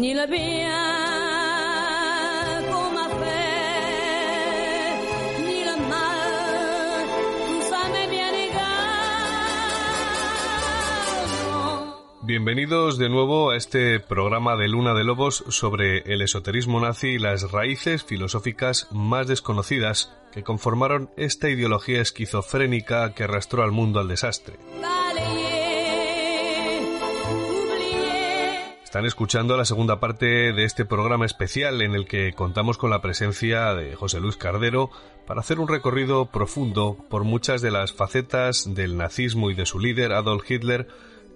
Ni m'a fait, ni bien. Non. Bienvenidos de nuevo a este programa de Luna de Lobos sobre el esoterismo nazi y las raíces filosóficas más desconocidas que conformaron esta ideología esquizofrénica que arrastró al mundo al desastre. Están escuchando la segunda parte de este programa especial en el que contamos con la presencia de José Luis Cardero para hacer un recorrido profundo por muchas de las facetas del nazismo y de su líder Adolf Hitler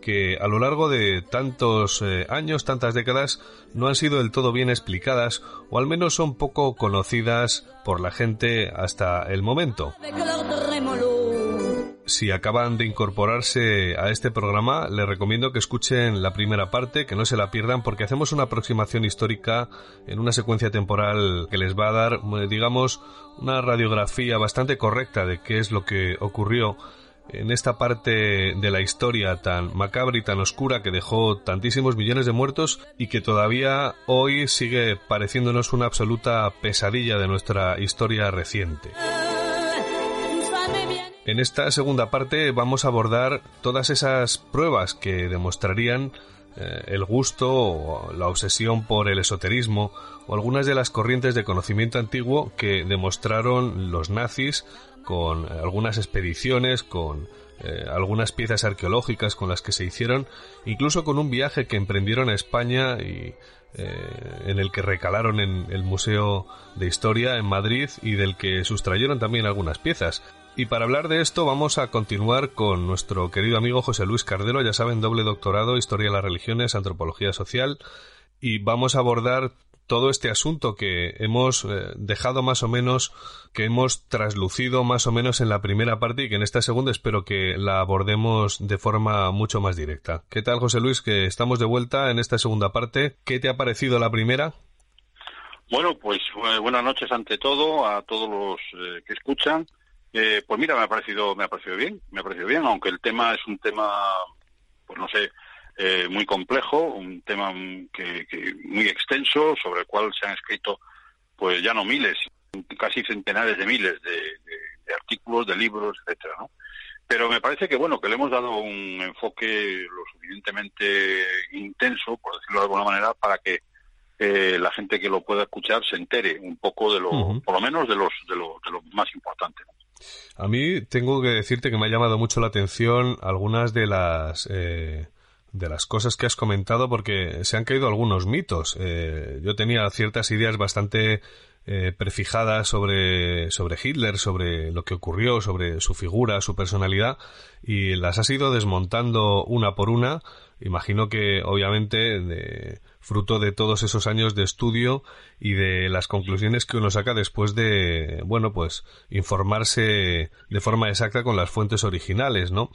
que a lo largo de tantos eh, años, tantas décadas, no han sido del todo bien explicadas o al menos son poco conocidas por la gente hasta el momento. Si acaban de incorporarse a este programa, les recomiendo que escuchen la primera parte, que no se la pierdan, porque hacemos una aproximación histórica en una secuencia temporal que les va a dar, eh, digamos, una radiografía bastante correcta de qué es lo que ocurrió en esta parte de la historia tan macabra y tan oscura que dejó tantísimos millones de muertos y que todavía hoy sigue pareciéndonos una absoluta pesadilla de nuestra historia reciente. En esta segunda parte vamos a abordar todas esas pruebas que demostrarían eh, el gusto o la obsesión por el esoterismo o algunas de las corrientes de conocimiento antiguo que demostraron los nazis con eh, algunas expediciones, con eh, algunas piezas arqueológicas con las que se hicieron, incluso con un viaje que emprendieron a España y en el que recalaron en el Museo de Historia en Madrid y del que sustrayeron también algunas piezas. Y para hablar de esto vamos a continuar con nuestro querido amigo José Luis Cardero, ya saben, doble doctorado, Historia de las Religiones, Antropología Social, y vamos a abordar todo este asunto que hemos eh, dejado más o menos, que hemos traslucido más o menos en la primera parte y que en esta segunda espero que la abordemos de forma mucho más directa. ¿Qué tal, José Luis? Que estamos de vuelta en esta segunda parte. ¿Qué te ha parecido la primera? Bueno, pues eh, buenas noches ante todo a todos los eh, que escuchan. Eh, pues mira, me ha parecido, me ha parecido bien, me ha parecido bien, aunque el tema es un tema, pues no sé, eh, muy complejo, un tema que, que muy extenso, sobre el cual se han escrito, pues ya no miles, casi centenares de miles de, de- de artículos, de libros, etcétera, ¿no? Pero me parece que bueno, que le hemos dado un enfoque lo suficientemente intenso, por decirlo de alguna manera, para que eh, la gente que lo pueda escuchar se entere un poco de lo, por lo menos de los de lo, de lo más importante. ¿no? A mí tengo que decirte que me ha llamado mucho la atención algunas de las eh, de las cosas que has comentado porque se han caído algunos mitos. Eh, yo tenía ciertas ideas bastante eh, prefijadas sobre sobre Hitler, sobre lo que ocurrió, sobre su figura, su personalidad y las has ido desmontando una por una. Imagino que obviamente de, fruto de todos esos años de estudio y de las conclusiones que uno saca después de, bueno, pues informarse de forma exacta con las fuentes originales, ¿no?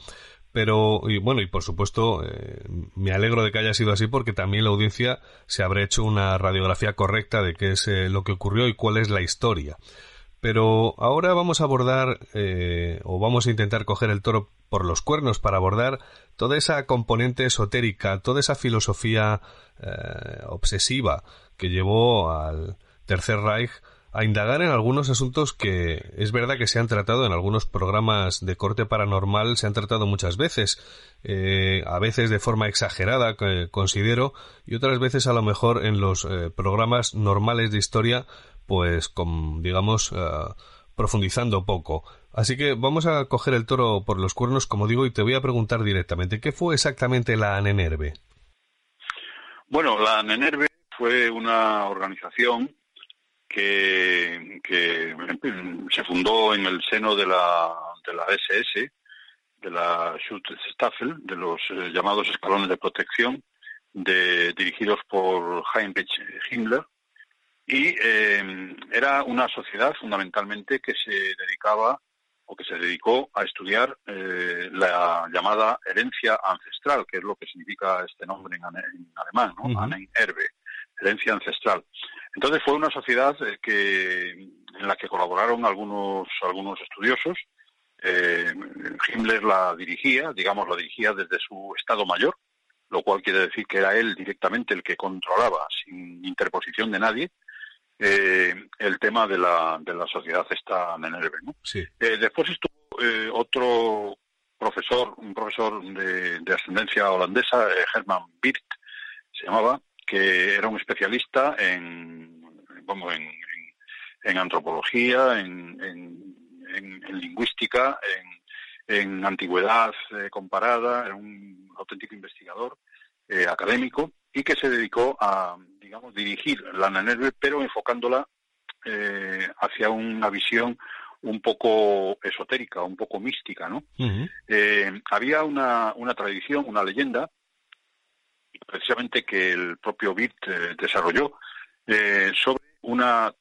Pero, y bueno, y por supuesto, eh, me alegro de que haya sido así porque también la audiencia se habrá hecho una radiografía correcta de qué es eh, lo que ocurrió y cuál es la historia. Pero ahora vamos a abordar, eh, o vamos a intentar coger el toro por los cuernos para abordar toda esa componente esotérica, toda esa filosofía eh, obsesiva que llevó al Tercer Reich a indagar en algunos asuntos que es verdad que se han tratado en algunos programas de corte paranormal, se han tratado muchas veces, eh, a veces de forma exagerada, considero, y otras veces a lo mejor en los eh, programas normales de historia, pues con, digamos, eh, profundizando poco. Así que vamos a coger el toro por los cuernos, como digo, y te voy a preguntar directamente, ¿qué fue exactamente la Anenerve? Bueno, la Nenerve fue una organización que, se fundó en el seno de la, de la SS, de la Schutzstaffel, de los eh, llamados escalones de protección, de, dirigidos por Heinrich Himmler, y eh, era una sociedad fundamentalmente que se dedicaba o que se dedicó a estudiar eh, la llamada herencia ancestral, que es lo que significa este nombre en, alemán, ¿no? herencia ancestral. Entonces fue una sociedad eh, que en la que colaboraron algunos algunos estudiosos. Eh, Himmler la dirigía, digamos, la dirigía desde su estado mayor, lo cual quiere decir que era él directamente el que controlaba, sin interposición de nadie, eh, el tema de la, de la sociedad esta Nenerve. ¿no? Sí. Eh, después estuvo eh, otro profesor, un profesor de, de ascendencia holandesa, Herman Birt, se llamaba, que era un especialista en, bueno, en, en, antropología, en, en, lingüística, en, antigüedad comparada, era un auténtico investigador académico y que se dedicó a, digamos, dirigir la Nanerve, pero enfocándola eh, hacia una visión un poco esotérica, un poco mística, ¿no? eh, había una, una tradición, una leyenda, precisamente que el propio Witt eh, desarrolló, eh, sobre una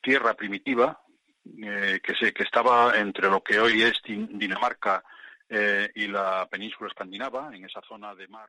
tierra primitiva que, se, que estaba entre lo que hoy es Dinamarca y la península escandinava, en esa zona de mar.